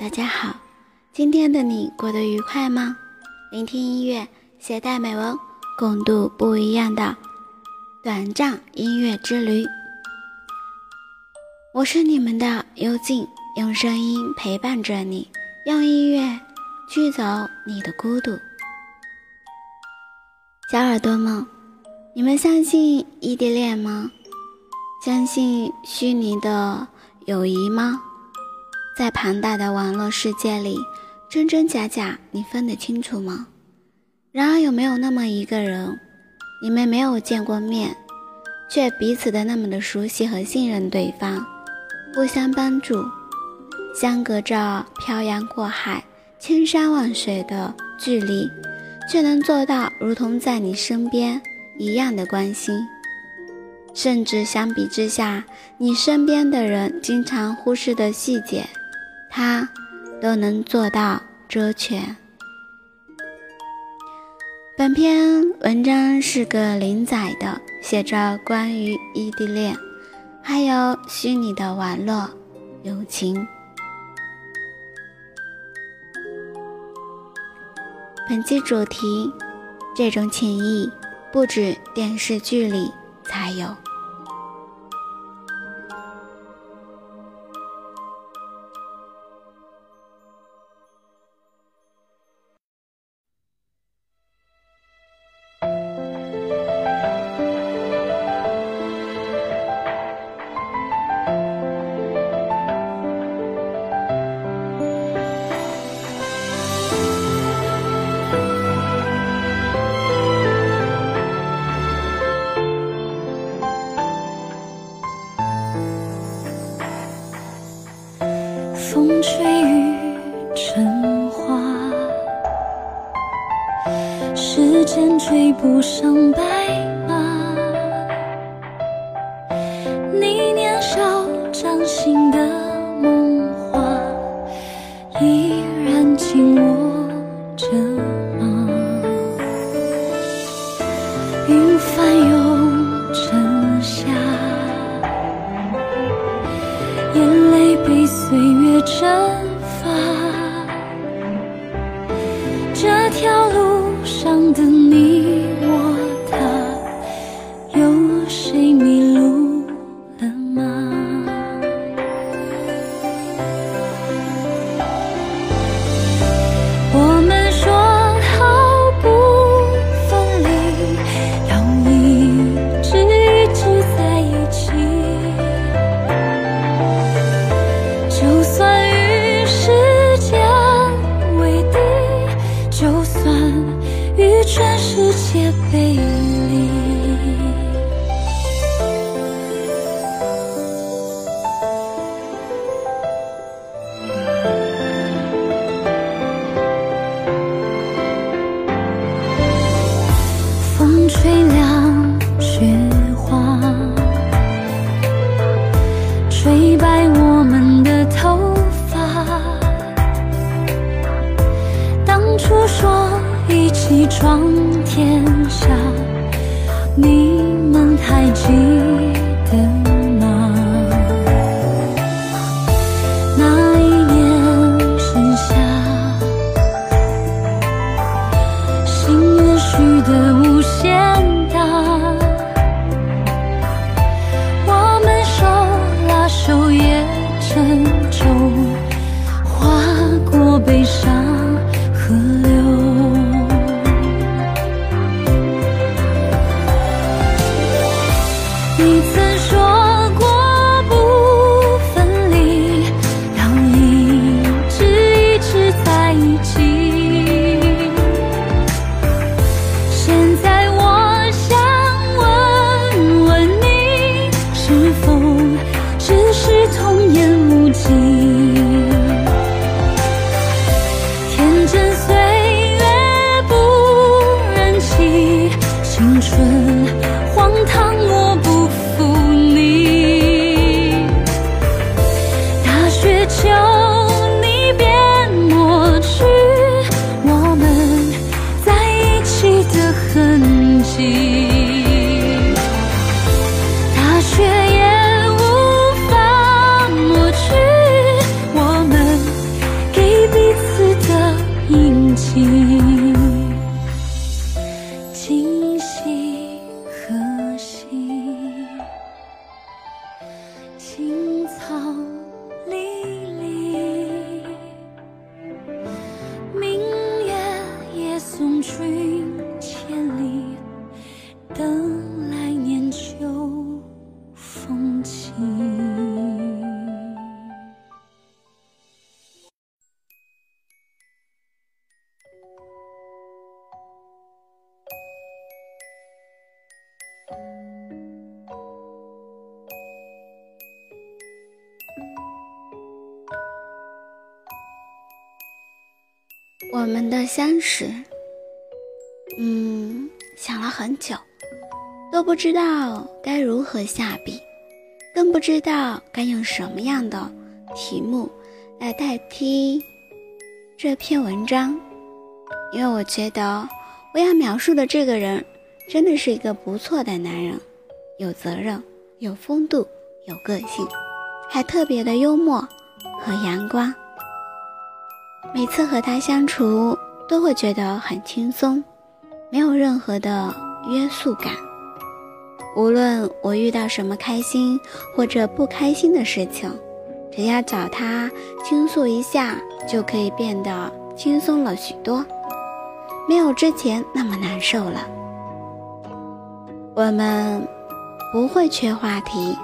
大家好！今天的你过得愉快吗？聆听音乐，携带美文，共度不一样的短暂音乐之旅。我是你们的幽静，用声音陪伴着你，用音乐驱走你的孤独。小耳朵们，你们相信异地恋吗？相信虚拟的？友谊吗？在庞大的网络世界里，真真假假，你分得清楚吗？然而，有没有那么一个人，你们没有见过面，却彼此的那么的熟悉和信任对方，互相帮助，相隔着漂洋过海、千山万水的距离，却能做到如同在你身边一样的关心？甚至相比之下，你身边的人经常忽视的细节，他都能做到周全。本篇文章是个零载的，写着关于异地恋，还有虚拟的网络友情。本期主题：这种情谊不止电视剧里。才有。眼泪被岁月蒸发，雪花，吹白我们的头发。当初说一起闯的相识，嗯，想了很久，都不知道该如何下笔，更不知道该用什么样的题目来代替这篇文章，因为我觉得我要描述的这个人，真的是一个不错的男人，有责任，有风度，有个性，还特别的幽默和阳光。每次和他相处，都会觉得很轻松，没有任何的约束感。无论我遇到什么开心或者不开心的事情，只要找他倾诉一下，就可以变得轻松了许多，没有之前那么难受了。我们不会缺话题，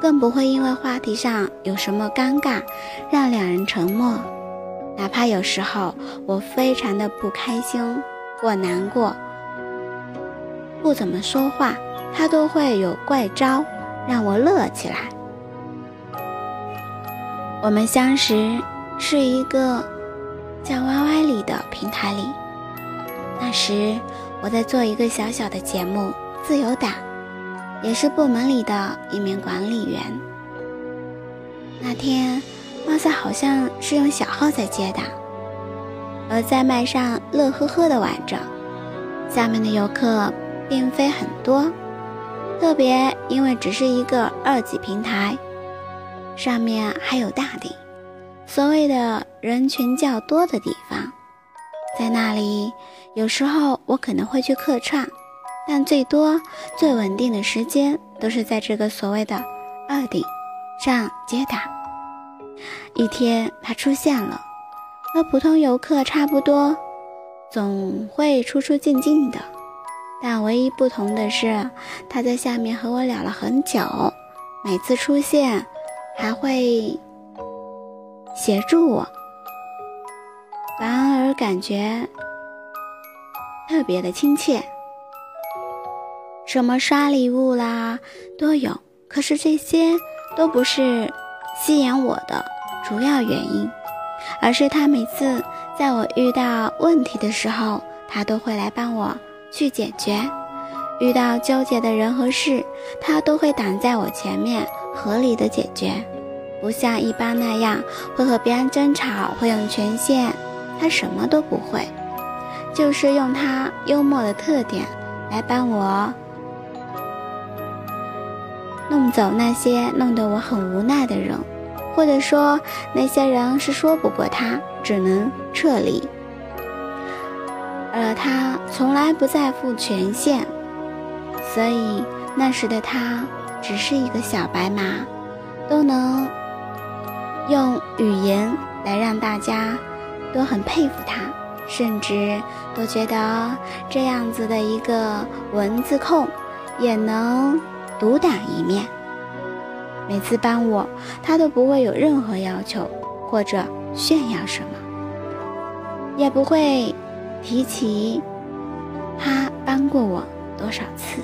更不会因为话题上有什么尴尬，让两人沉默。哪怕有时候我非常的不开心或难过，不怎么说话，他都会有怪招让我乐起来。我们相识是一个叫 YY 里的平台里，那时我在做一个小小的节目《自由党》，也是部门里的一名管理员。那天。貌似好像是用小号在接打，而在麦上乐呵呵的玩着。下面的游客并非很多，特别因为只是一个二级平台，上面还有大顶，所谓的人群较多的地方，在那里有时候我可能会去客串，但最多最稳定的时间都是在这个所谓的二顶上接打。一天，他出现了，和普通游客差不多，总会出出进进的。但唯一不同的是，他在下面和我聊了很久，每次出现还会协助我，反而感觉特别的亲切。什么刷礼物啦都有，可是这些都不是吸引我的。主要原因，而是他每次在我遇到问题的时候，他都会来帮我去解决。遇到纠结的人和事，他都会挡在我前面，合理的解决。不像一般那样会和别人争吵，会用权限，他什么都不会，就是用他幽默的特点来帮我弄走那些弄得我很无奈的人。或者说，那些人是说不过他，只能撤离。而他从来不在乎权限，所以那时的他只是一个小白马，都能用语言来让大家都很佩服他，甚至都觉得这样子的一个文字控也能独当一面。每次帮我，他都不会有任何要求或者炫耀什么，也不会提起他帮过我多少次。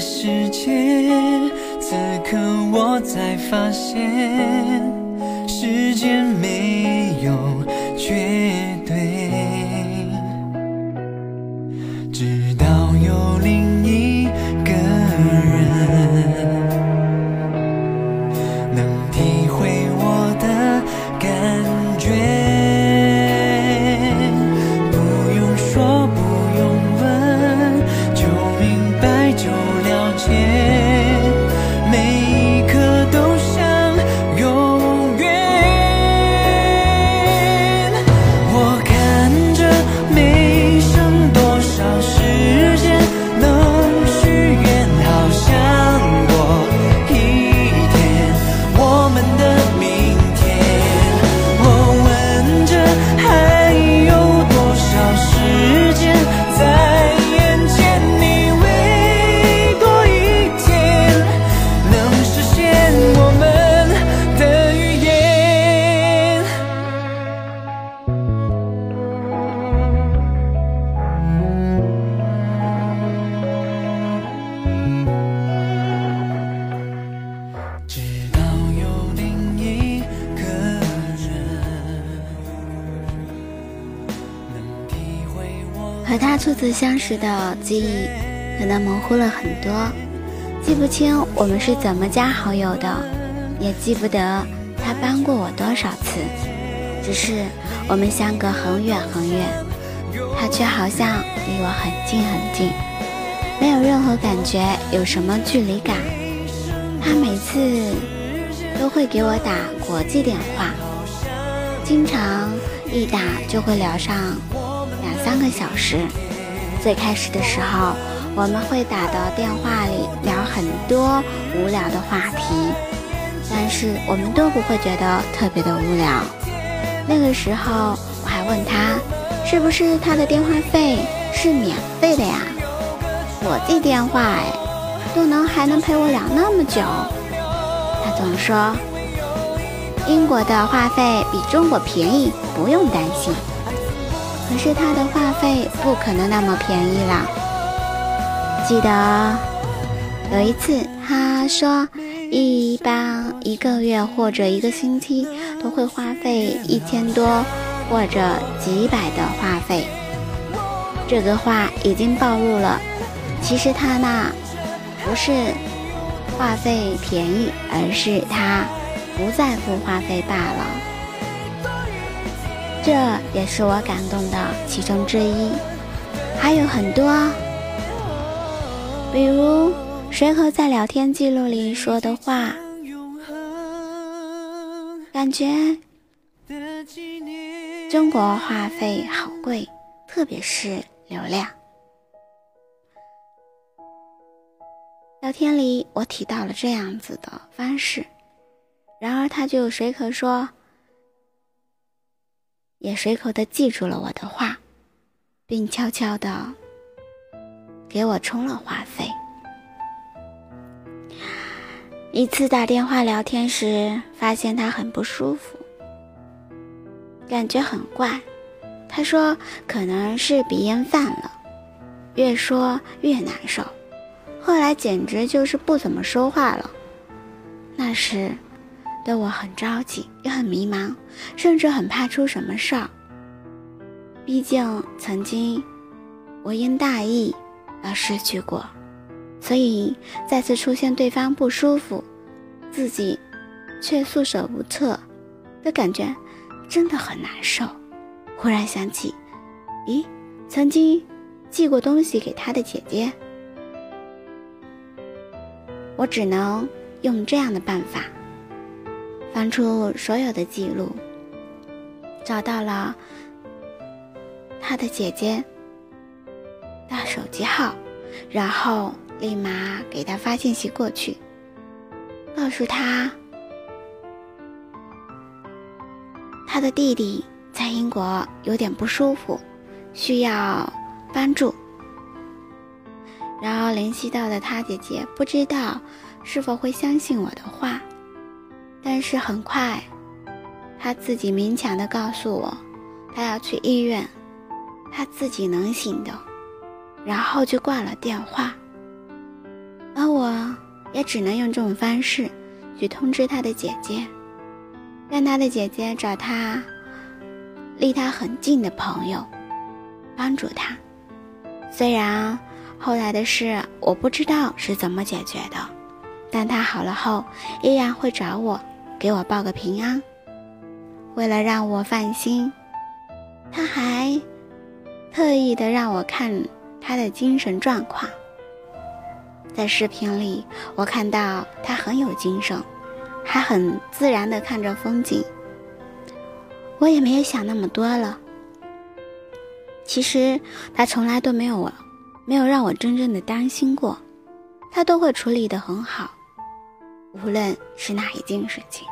世界此刻我才发现。时间没有绝相识的记忆可能模糊了很多，记不清我们是怎么加好友的，也记不得他帮过我多少次。只是我们相隔很远很远，他却好像离我很近很近，没有任何感觉有什么距离感。他每次都会给我打国际电话，经常一打就会聊上两三个小时。最开始的时候，我们会打到电话里聊很多无聊的话题，但是我们都不会觉得特别的无聊。那个时候我还问他，是不是他的电话费是免费的呀？国际电话哎，都能还能陪我聊那么久。他总说，英国的话费比中国便宜，不用担心。可是他的话费不可能那么便宜啦。记得有一次，他说一般一个月或者一个星期都会花费一千多或者几百的话费。这个话已经暴露了，其实他那不是话费便宜，而是他不在乎话费罢了。这也是我感动的其中之一，还有很多，比如随口在聊天记录里说的话，感觉中国话费好贵，特别是流量。聊天里我提到了这样子的方式，然而他就随口说。也随口的记住了我的话，并悄悄的给我充了话费。一次打电话聊天时，发现他很不舒服，感觉很怪。他说可能是鼻炎犯了，越说越难受。后来简直就是不怎么说话了。那时。的我很着急，也很迷茫，甚至很怕出什么事儿。毕竟曾经我因大意而失去过，所以再次出现对方不舒服，自己却束手无策的感觉，真的很难受。忽然想起，咦，曾经寄过东西给他的姐姐，我只能用这样的办法。翻出所有的记录，找到了他的姐姐的手机号，然后立马给他发信息过去，告诉他他的弟弟在英国有点不舒服，需要帮助。然后联系到的他姐姐不知道是否会相信我的话。但是很快，他自己勉强的告诉我，他要去医院，他自己能行的，然后就挂了电话。而我也只能用这种方式去通知他的姐姐。让他的姐姐找他离他很近的朋友帮助他。虽然后来的事我不知道是怎么解决的，但他好了后依然会找我，给我报个平安。为了让我放心，他还特意的让我看他的精神状况。在视频里，我看到他很有精神，还很自然的看着风景。我也没有想那么多了。其实他从来都没有我，没有让我真正的担心过，他都会处理的很好，无论是哪一件事情。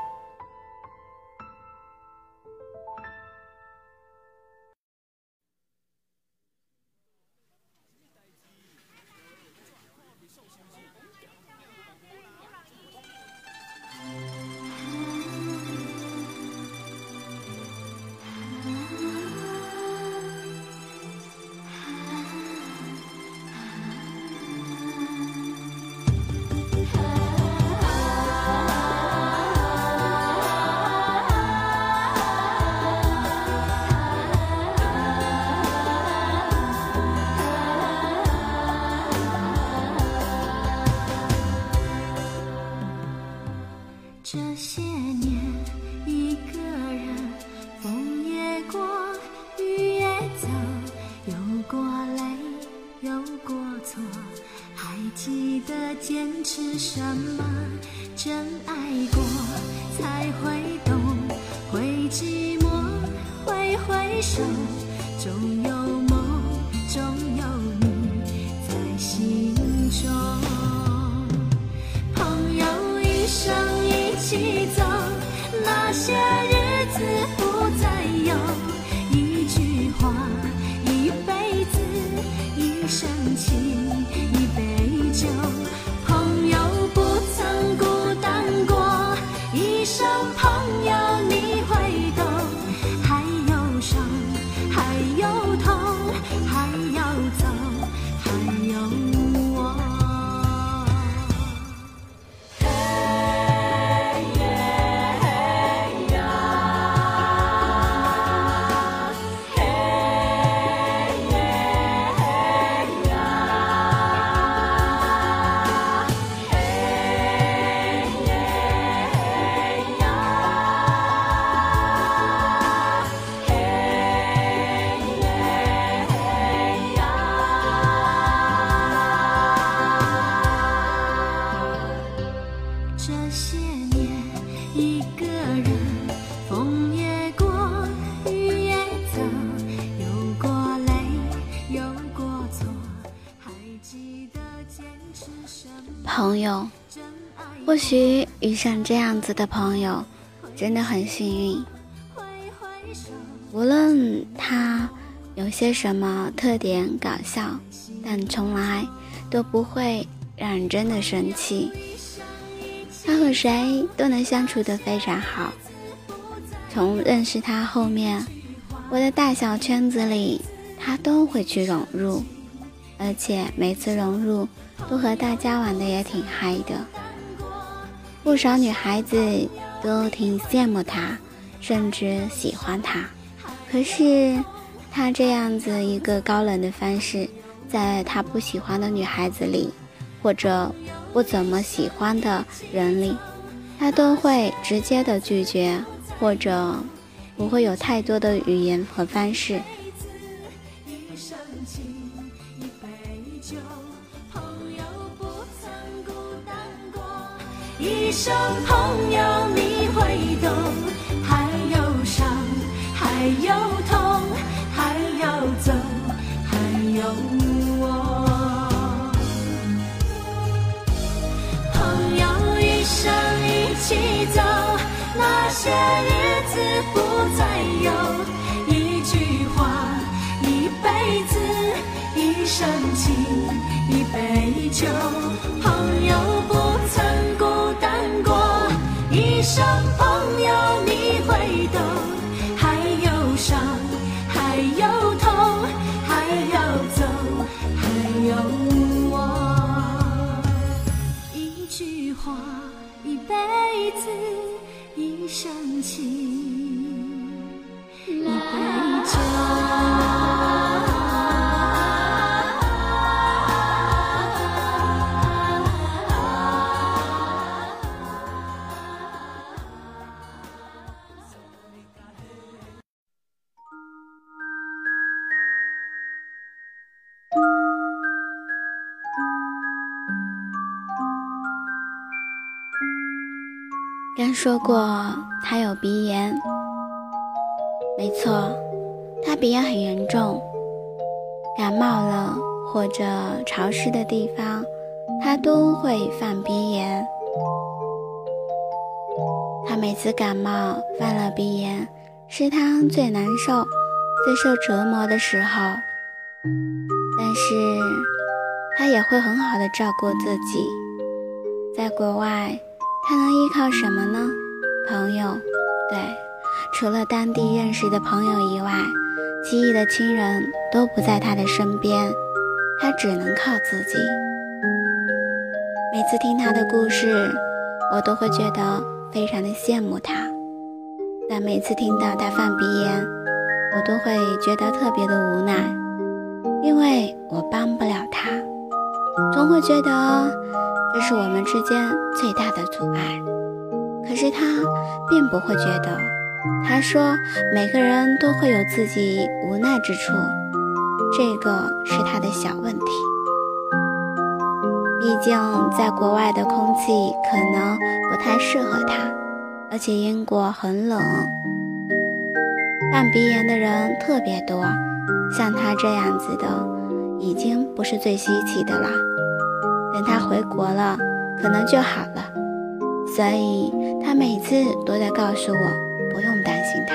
许遇上这样子的朋友，真的很幸运。无论他有些什么特点搞笑，但从来都不会让人真的生气。他和谁都能相处得非常好。从认识他后面，我的大小圈子里，他都会去融入，而且每次融入。都和大家玩的也挺嗨的，不少女孩子都挺羡慕他，甚至喜欢他。可是他这样子一个高冷的方式，在他不喜欢的女孩子里，或者不怎么喜欢的人里，他都会直接的拒绝，或者不会有太多的语言和方式。一杯酒生朋友你会懂，还有伤，还有痛，还要走，还有我。朋友一生一起走，那些日子不再有。一句话，一辈子，一生情，一杯酒。朋说过他有鼻炎，没错，他鼻炎很严重，感冒了或者潮湿的地方，他都会犯鼻炎。他每次感冒犯了鼻炎，是他最难受、最受折磨的时候，但是他也会很好的照顾自己，在国外。他能依靠什么呢？朋友，对，除了当地认识的朋友以外，记忆的亲人都不在他的身边，他只能靠自己。每次听他的故事，我都会觉得非常的羡慕他，但每次听到他犯鼻炎，我都会觉得特别的无奈，因为我帮不了他，总会觉得。这是我们之间最大的阻碍，可是他并不会觉得。他说：“每个人都会有自己无奈之处，这个是他的小问题。毕竟在国外的空气可能不太适合他，而且英国很冷，犯鼻炎的人特别多，像他这样子的，已经不是最稀奇的了。”等他回国了，可能就好了，所以他每次都在告诉我不用担心他。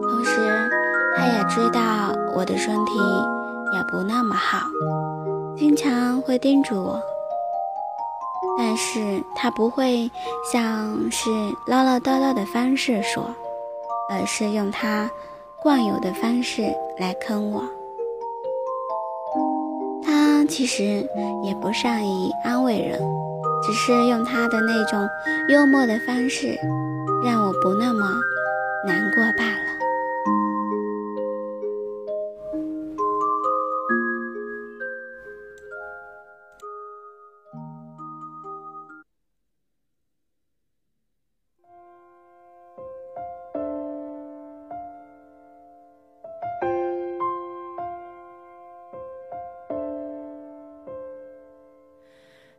同时，他也知道我的身体也不那么好，经常会叮嘱我，但是他不会像是唠唠叨叨的方式说，而是用他惯有的方式来坑我。其实也不善于安慰人，只是用他的那种幽默的方式，让我不那么难过罢了。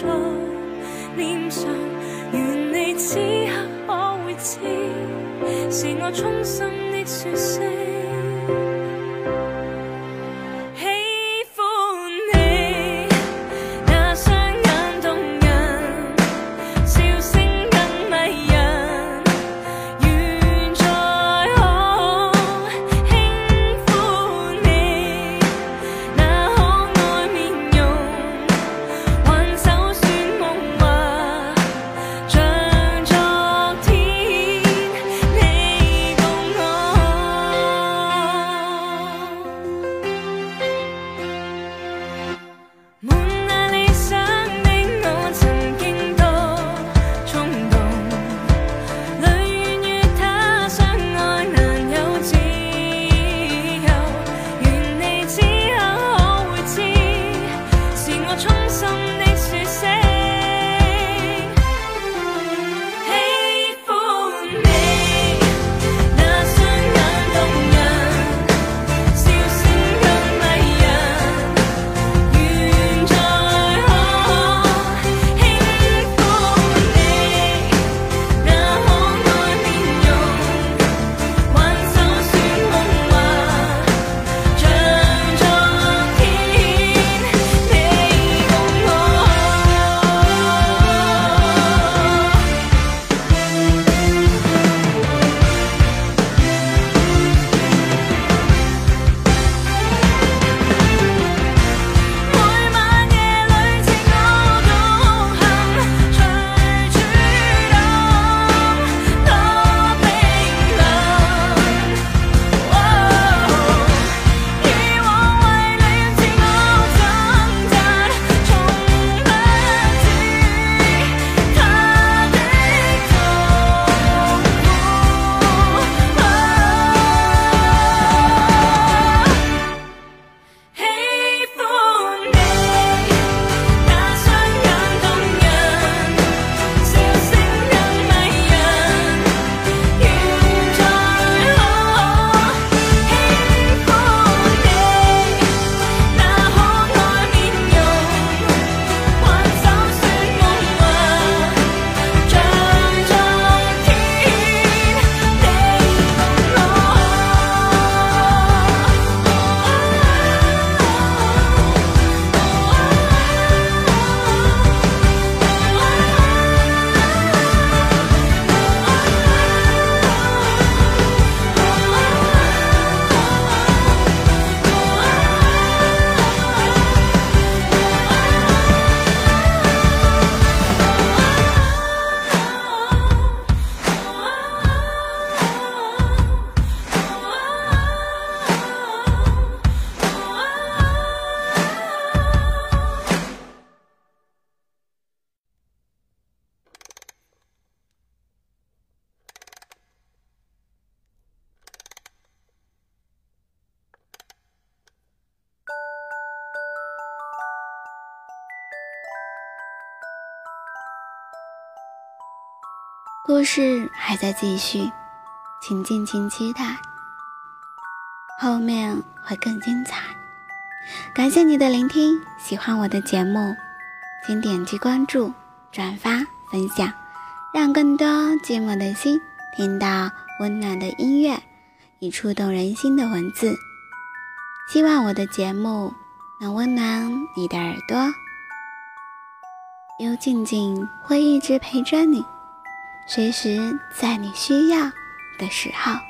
在脸上，愿你此刻可会知，是我衷心的说声。故事还在继续，请尽情期待，后面会更精彩。感谢你的聆听，喜欢我的节目，请点击关注、转发、分享，让更多寂寞的心听到温暖的音乐与触动人心的文字。希望我的节目能温暖你的耳朵，幽静静会一直陪着你。随时在你需要的时候。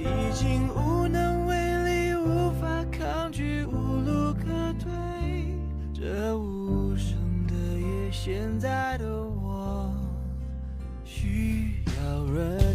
已经无能为力无法抗拒无路可退这无声的夜现在的我需要人。